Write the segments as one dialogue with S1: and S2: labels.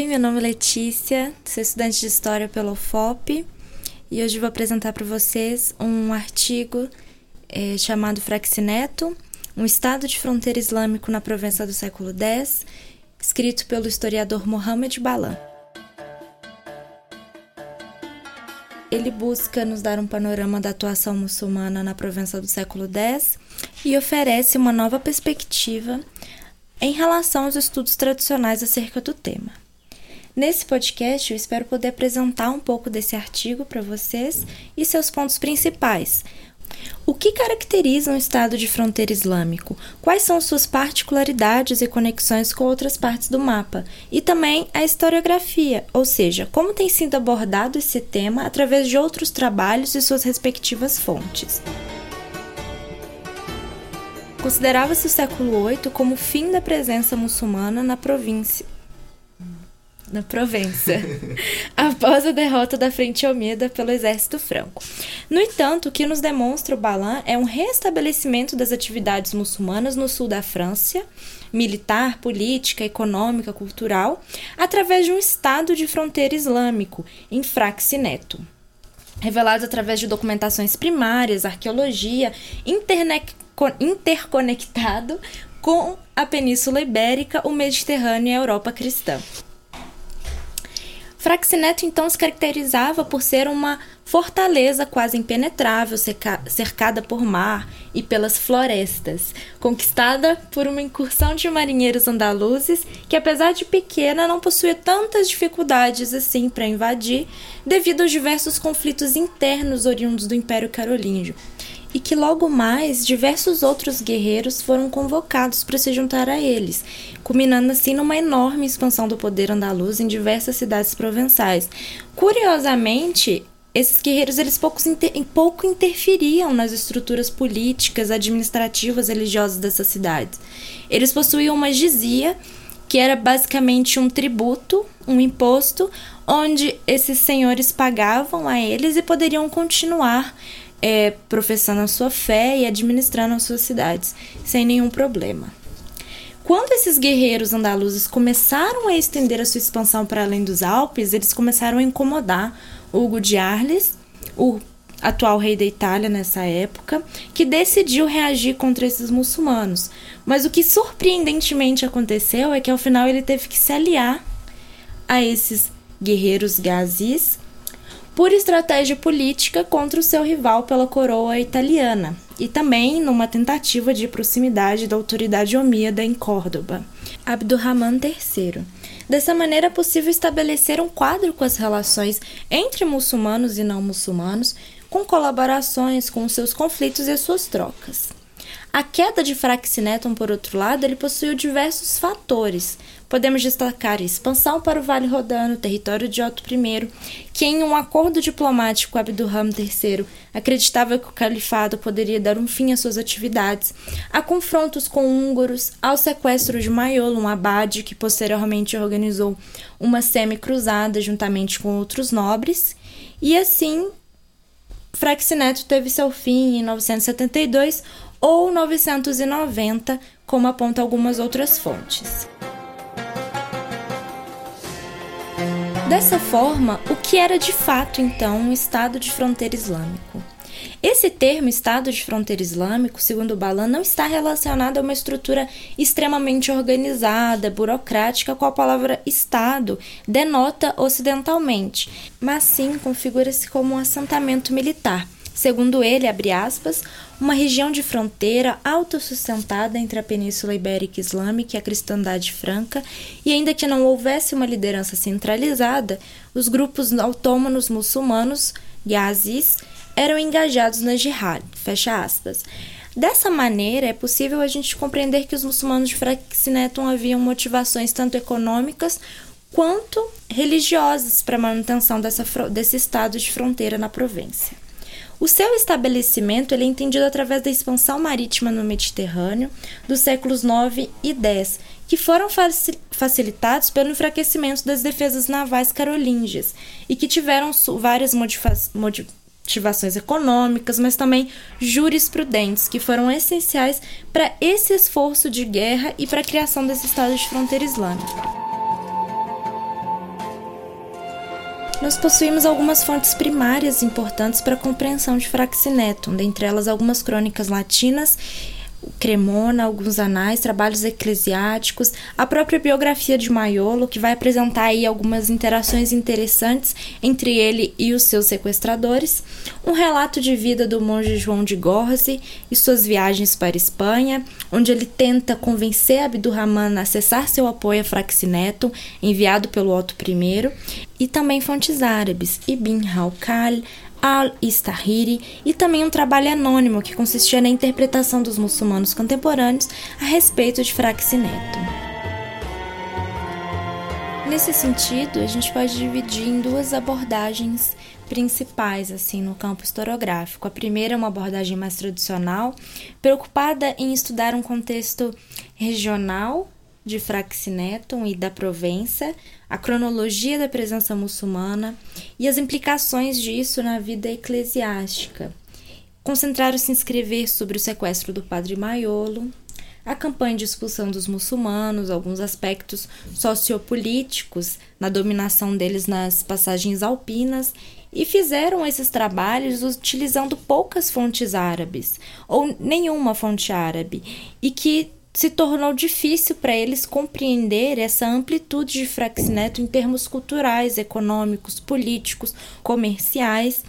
S1: Oi, meu nome é Letícia, sou estudante de História pela UFOP e hoje vou apresentar para vocês um artigo é, chamado Fraxineto, um estado de fronteira islâmico na Provença do século X, escrito pelo historiador Mohammed Balan. Ele busca nos dar um panorama da atuação muçulmana na Provença do século X e oferece uma nova perspectiva em relação aos estudos tradicionais acerca do tema. Nesse podcast, eu espero poder apresentar um pouco desse artigo para vocês e seus pontos principais. O que caracteriza um Estado de fronteira islâmico? Quais são suas particularidades e conexões com outras partes do mapa? E também a historiografia, ou seja, como tem sido abordado esse tema através de outros trabalhos e suas respectivas fontes. Considerava-se o século VIII como o fim da presença muçulmana na província. Na Provença, após a derrota da Frente Almeida pelo exército franco. No entanto, o que nos demonstra o Balan é um restabelecimento das atividades muçulmanas no sul da França, militar, política, econômica, cultural, através de um estado de fronteira islâmico, em Fraxineto revelados através de documentações primárias, arqueologia, interconectado com a Península Ibérica, o Mediterrâneo e a Europa cristã. Fraxineto então se caracterizava por ser uma fortaleza quase impenetrável, cercada por mar e pelas florestas, conquistada por uma incursão de marinheiros andaluzes que, apesar de pequena, não possuía tantas dificuldades assim para invadir, devido aos diversos conflitos internos oriundos do Império Carolíngio e que logo mais diversos outros guerreiros foram convocados para se juntar a eles, culminando assim numa enorme expansão do poder andaluz em diversas cidades provençais. Curiosamente, esses guerreiros eles pouco, inter, pouco interferiam nas estruturas políticas, administrativas, religiosas dessas cidades. Eles possuíam uma gizia, que era basicamente um tributo, um imposto, onde esses senhores pagavam a eles e poderiam continuar é, professando a sua fé e administrando as suas cidades, sem nenhum problema. Quando esses guerreiros andaluzes começaram a estender a sua expansão para além dos Alpes, eles começaram a incomodar Hugo de Arles, o atual rei da Itália nessa época, que decidiu reagir contra esses muçulmanos. Mas o que surpreendentemente aconteceu é que ao final ele teve que se aliar a esses guerreiros gazis por estratégia política contra o seu rival pela coroa italiana e também numa tentativa de proximidade da autoridade omíada em Córdoba, Abdurrahman III. Dessa maneira é possível estabelecer um quadro com as relações entre muçulmanos e não muçulmanos, com colaborações com seus conflitos e as suas trocas. A queda de Fraxineton, por outro lado, ele possuiu diversos fatores. Podemos destacar a expansão para o Vale Rodano, território de Otto I, que em um acordo diplomático com Abdurrahman III acreditava que o califado poderia dar um fim às suas atividades, a confrontos com húngaros, ao sequestro de Maiolo, um abade que posteriormente organizou uma semi-cruzada juntamente com outros nobres, e assim Fraxineto teve seu fim em 972, ou 990, como aponta algumas outras fontes. Dessa forma, o que era de fato então um Estado de fronteira islâmico? Esse termo Estado de fronteira islâmico, segundo Balan, não está relacionado a uma estrutura extremamente organizada, burocrática, com a palavra Estado denota ocidentalmente, mas sim configura-se como um assentamento militar Segundo ele, abre aspas, uma região de fronteira autossustentada entre a Península Ibérica Islâmica e a cristandade franca, e ainda que não houvesse uma liderança centralizada, os grupos autônomos muçulmanos, Yazis, eram engajados na jihad, fecha aspas. Dessa maneira, é possível a gente compreender que os muçulmanos de Fraxineton haviam motivações tanto econômicas quanto religiosas para a manutenção dessa, desse estado de fronteira na província. O seu estabelecimento ele é entendido através da expansão marítima no Mediterrâneo dos séculos 9 e 10, que foram facilitados pelo enfraquecimento das defesas navais carolíngias e que tiveram várias motivações econômicas, mas também jurisprudentes, que foram essenciais para esse esforço de guerra e para a criação desse Estado de fronteira islâmica. Nós possuímos algumas fontes primárias importantes para a compreensão de Fraxinetum, dentre elas algumas crônicas latinas Cremona, alguns anais, trabalhos eclesiásticos, a própria biografia de Maiolo, que vai apresentar aí algumas interações interessantes entre ele e os seus sequestradores, um relato de vida do monge João de Gorze e suas viagens para Espanha, onde ele tenta convencer Abdurrahman a cessar seu apoio a Fraxineto, enviado pelo Otto I, e também fontes árabes, Ibn Halkal, al-Istahiri e também um trabalho anônimo que consistia na interpretação dos muçulmanos contemporâneos a respeito de Fraxineto. Nesse sentido, a gente pode dividir em duas abordagens principais assim no campo historiográfico. A primeira é uma abordagem mais tradicional, preocupada em estudar um contexto regional de Fraxinetum e da Provença, a cronologia da presença muçulmana e as implicações disso na vida eclesiástica. Concentraram-se em escrever sobre o sequestro do padre Maiolo, a campanha de expulsão dos muçulmanos, alguns aspectos sociopolíticos na dominação deles nas passagens alpinas e fizeram esses trabalhos utilizando poucas fontes árabes ou nenhuma fonte árabe e que se tornou difícil para eles compreender essa amplitude de Fraxineto em termos culturais, econômicos, políticos, comerciais,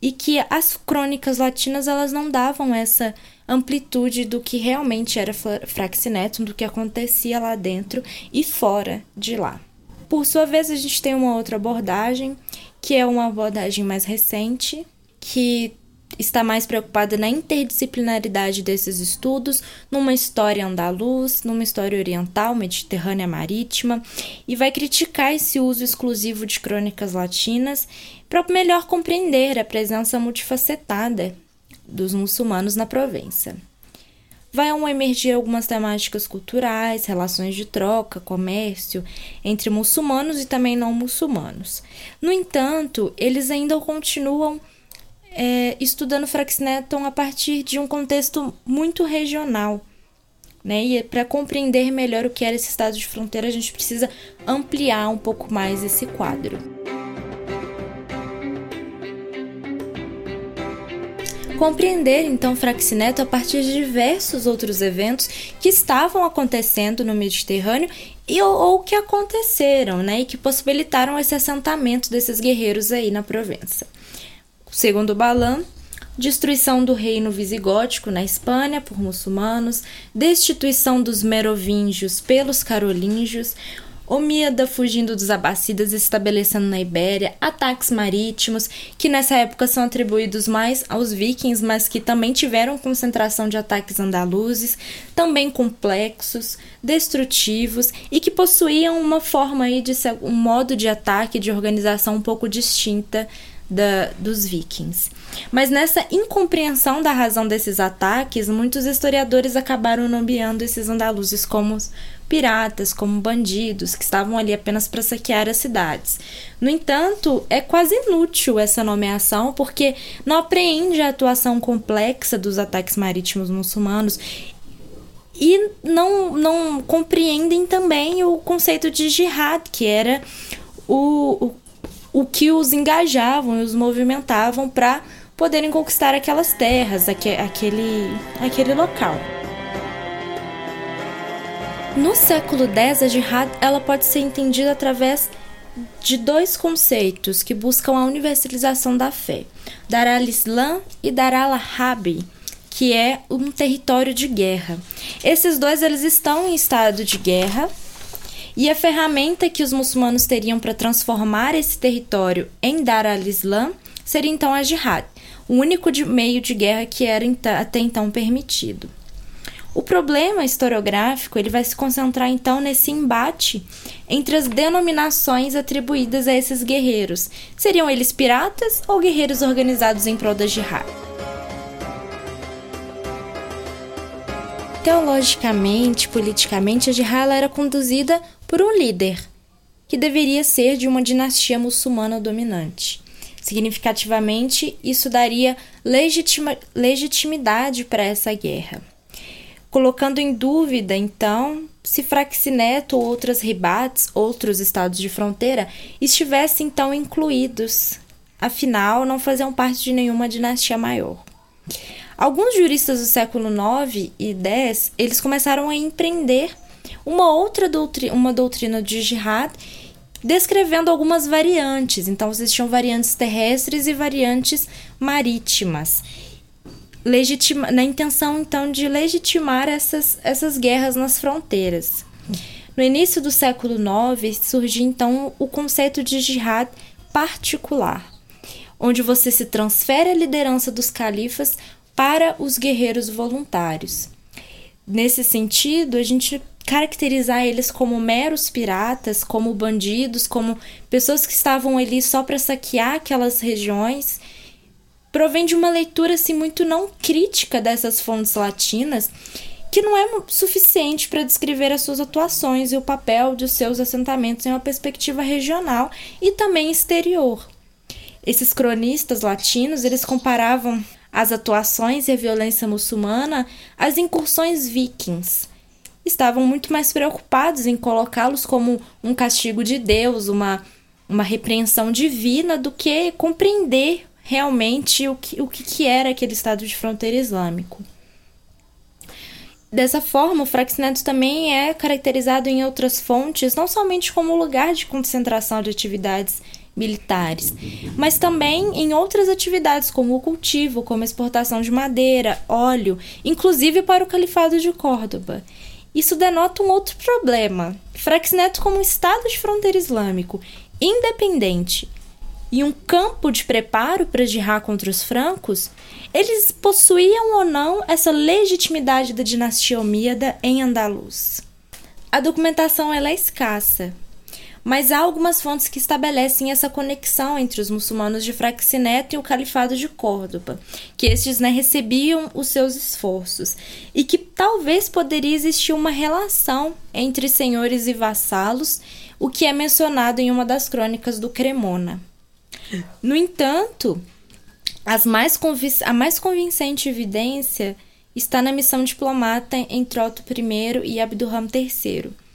S1: e que as crônicas latinas elas não davam essa amplitude do que realmente era Fraxineto, do que acontecia lá dentro e fora de lá. Por sua vez, a gente tem uma outra abordagem, que é uma abordagem mais recente, que está mais preocupada na interdisciplinaridade desses estudos, numa história andaluz, numa história oriental, mediterrânea marítima, e vai criticar esse uso exclusivo de crônicas latinas para melhor compreender a presença multifacetada dos muçulmanos na Provença. Vai emergir algumas temáticas culturais, relações de troca, comércio entre muçulmanos e também não muçulmanos. No entanto, eles ainda continuam é, estudando Fraxneton a partir de um contexto muito regional. Né? E para compreender melhor o que era esse estado de fronteira, a gente precisa ampliar um pouco mais esse quadro. Compreender então Fraxineto a partir de diversos outros eventos que estavam acontecendo no Mediterrâneo e ou, ou que aconteceram, né, e que possibilitaram esse assentamento desses guerreiros aí na Provença. Segundo Balan, destruição do reino visigótico na Espanha por muçulmanos, destituição dos merovingios pelos carolíngios, Omíada fugindo dos abacidas e estabelecendo na Ibéria, ataques marítimos, que nessa época são atribuídos mais aos vikings, mas que também tiveram concentração de ataques andaluzes, também complexos, destrutivos e que possuíam uma forma aí de um modo de ataque, de organização um pouco distinta da, dos vikings. Mas nessa incompreensão da razão desses ataques, muitos historiadores acabaram nomeando esses andaluzes como piratas, como bandidos, que estavam ali apenas para saquear as cidades. No entanto, é quase inútil essa nomeação porque não apreende a atuação complexa dos ataques marítimos muçulmanos e não, não compreendem também o conceito de jihad, que era o, o o que os engajavam e os movimentavam para poderem conquistar aquelas terras, aquele, aquele local. No século X, a jihad ela pode ser entendida através de dois conceitos que buscam a universalização da fé: Dar al-Islam e Dar al-Harbi, que é um território de guerra. Esses dois eles estão em estado de guerra e a ferramenta que os muçulmanos teriam para transformar esse território em Dar al-Islam seria então a jihad, o único de meio de guerra que era até então permitido. O problema historiográfico ele vai se concentrar então nesse embate entre as denominações atribuídas a esses guerreiros. Seriam eles piratas ou guerreiros organizados em prol da jihad? Teologicamente, politicamente, a jihad era conduzida por um líder, que deveria ser de uma dinastia muçulmana dominante. Significativamente, isso daria legitima, legitimidade para essa guerra. Colocando em dúvida, então, se Fraxineto ou outras ribates, outros estados de fronteira, estivessem então incluídos. Afinal, não faziam parte de nenhuma dinastia maior. Alguns juristas do século IX e X, eles começaram a empreender uma outra doutrina, uma doutrina de jihad, descrevendo algumas variantes. Então, existiam variantes terrestres e variantes marítimas. Legitima, na intenção, então, de legitimar essas, essas guerras nas fronteiras. No início do século IX, surgiu, então, o conceito de jihad particular, onde você se transfere a liderança dos califas para os guerreiros voluntários. Nesse sentido, a gente caracterizar eles como meros piratas, como bandidos, como pessoas que estavam ali só para saquear aquelas regiões, provém de uma leitura assim muito não crítica dessas fontes latinas, que não é suficiente para descrever as suas atuações e o papel de seus assentamentos em uma perspectiva regional e também exterior. Esses cronistas latinos, eles comparavam as atuações e a violência muçulmana às incursões vikings. Estavam muito mais preocupados em colocá-los como um castigo de Deus, uma, uma repreensão divina, do que compreender realmente o que, o que era aquele estado de fronteira islâmico. Dessa forma, o Fraxineto também é caracterizado em outras fontes não somente como lugar de concentração de atividades militares, mas também em outras atividades como o cultivo, como a exportação de madeira, óleo, inclusive para o Califado de Córdoba. Isso denota um outro problema. Fraxineto como estado de fronteira islâmico independente e um campo de preparo para jihad contra os francos, eles possuíam ou não essa legitimidade da dinastia omíada em Andaluz. A documentação é escassa, mas há algumas fontes que estabelecem essa conexão entre os muçulmanos de Fraxineto e o Califado de Córdoba, que estes né, recebiam os seus esforços, e que talvez poderia existir uma relação entre senhores e vassalos, o que é mencionado em uma das crônicas do Cremona. No entanto, mais a mais convincente evidência está na missão diplomata entre Otto I e Abdurrahman III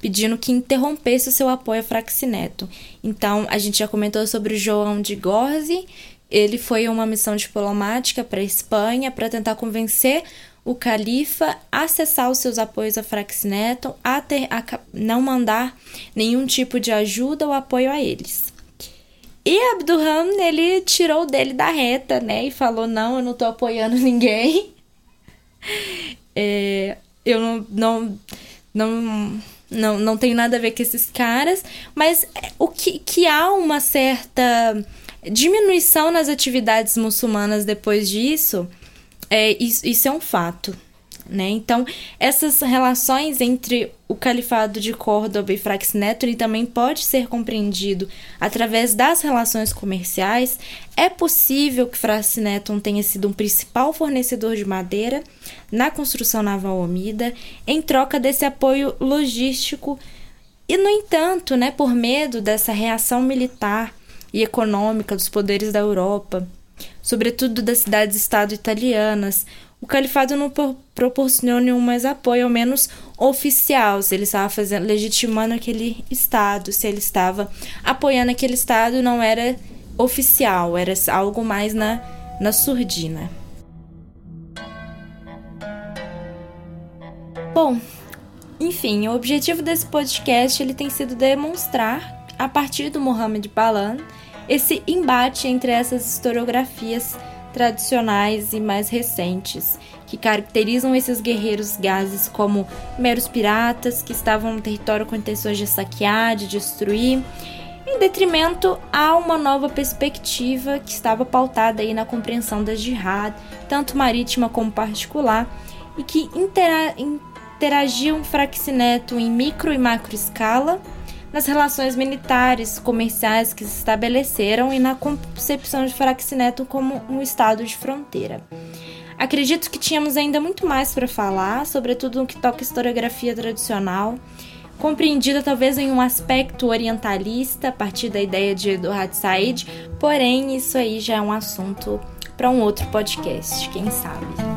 S1: pedindo que interrompesse o seu apoio a Fraxineto. Então, a gente já comentou sobre o João de Gorzi, ele foi uma missão diplomática para a Espanha para tentar convencer o califa a cessar os seus apoios a Fraxineto, a, ter, a não mandar nenhum tipo de ajuda ou apoio a eles. E Abdurrahman, ele tirou dele da reta, né? E falou: Não, eu não tô apoiando ninguém. É, eu não, não, não não, não tem nada a ver com esses caras, mas o que, que há uma certa diminuição nas atividades muçulmanas depois disso, é, isso, isso é um fato. Né? Então, essas relações entre o Califado de Córdoba e Fraxineto também pode ser compreendido através das relações comerciais. É possível que Fraxineto tenha sido um principal fornecedor de madeira na construção naval omida, em troca desse apoio logístico. E, no entanto, né, por medo dessa reação militar e econômica dos poderes da Europa, sobretudo das cidades-estado italianas, o califado não proporcionou nenhum mais apoio, ao menos oficial, se ele estava fazendo, legitimando aquele estado, se ele estava apoiando aquele estado, não era oficial, era algo mais na, na surdina. Bom, enfim, o objetivo desse podcast ele tem sido demonstrar, a partir do Mohammed Balan, esse embate entre essas historiografias tradicionais e mais recentes, que caracterizam esses guerreiros gazes como meros piratas que estavam no território com intenções de saquear, de destruir, em detrimento a uma nova perspectiva que estava pautada aí na compreensão da jihad, tanto marítima como particular, e que intera interagiam fraxineto em micro e macro escala nas relações militares, comerciais que se estabeleceram e na concepção de Fraxineto como um estado de fronteira. Acredito que tínhamos ainda muito mais para falar, sobretudo no que toca historiografia tradicional, compreendida talvez em um aspecto orientalista a partir da ideia de Eduard Said, porém isso aí já é um assunto para um outro podcast, quem sabe.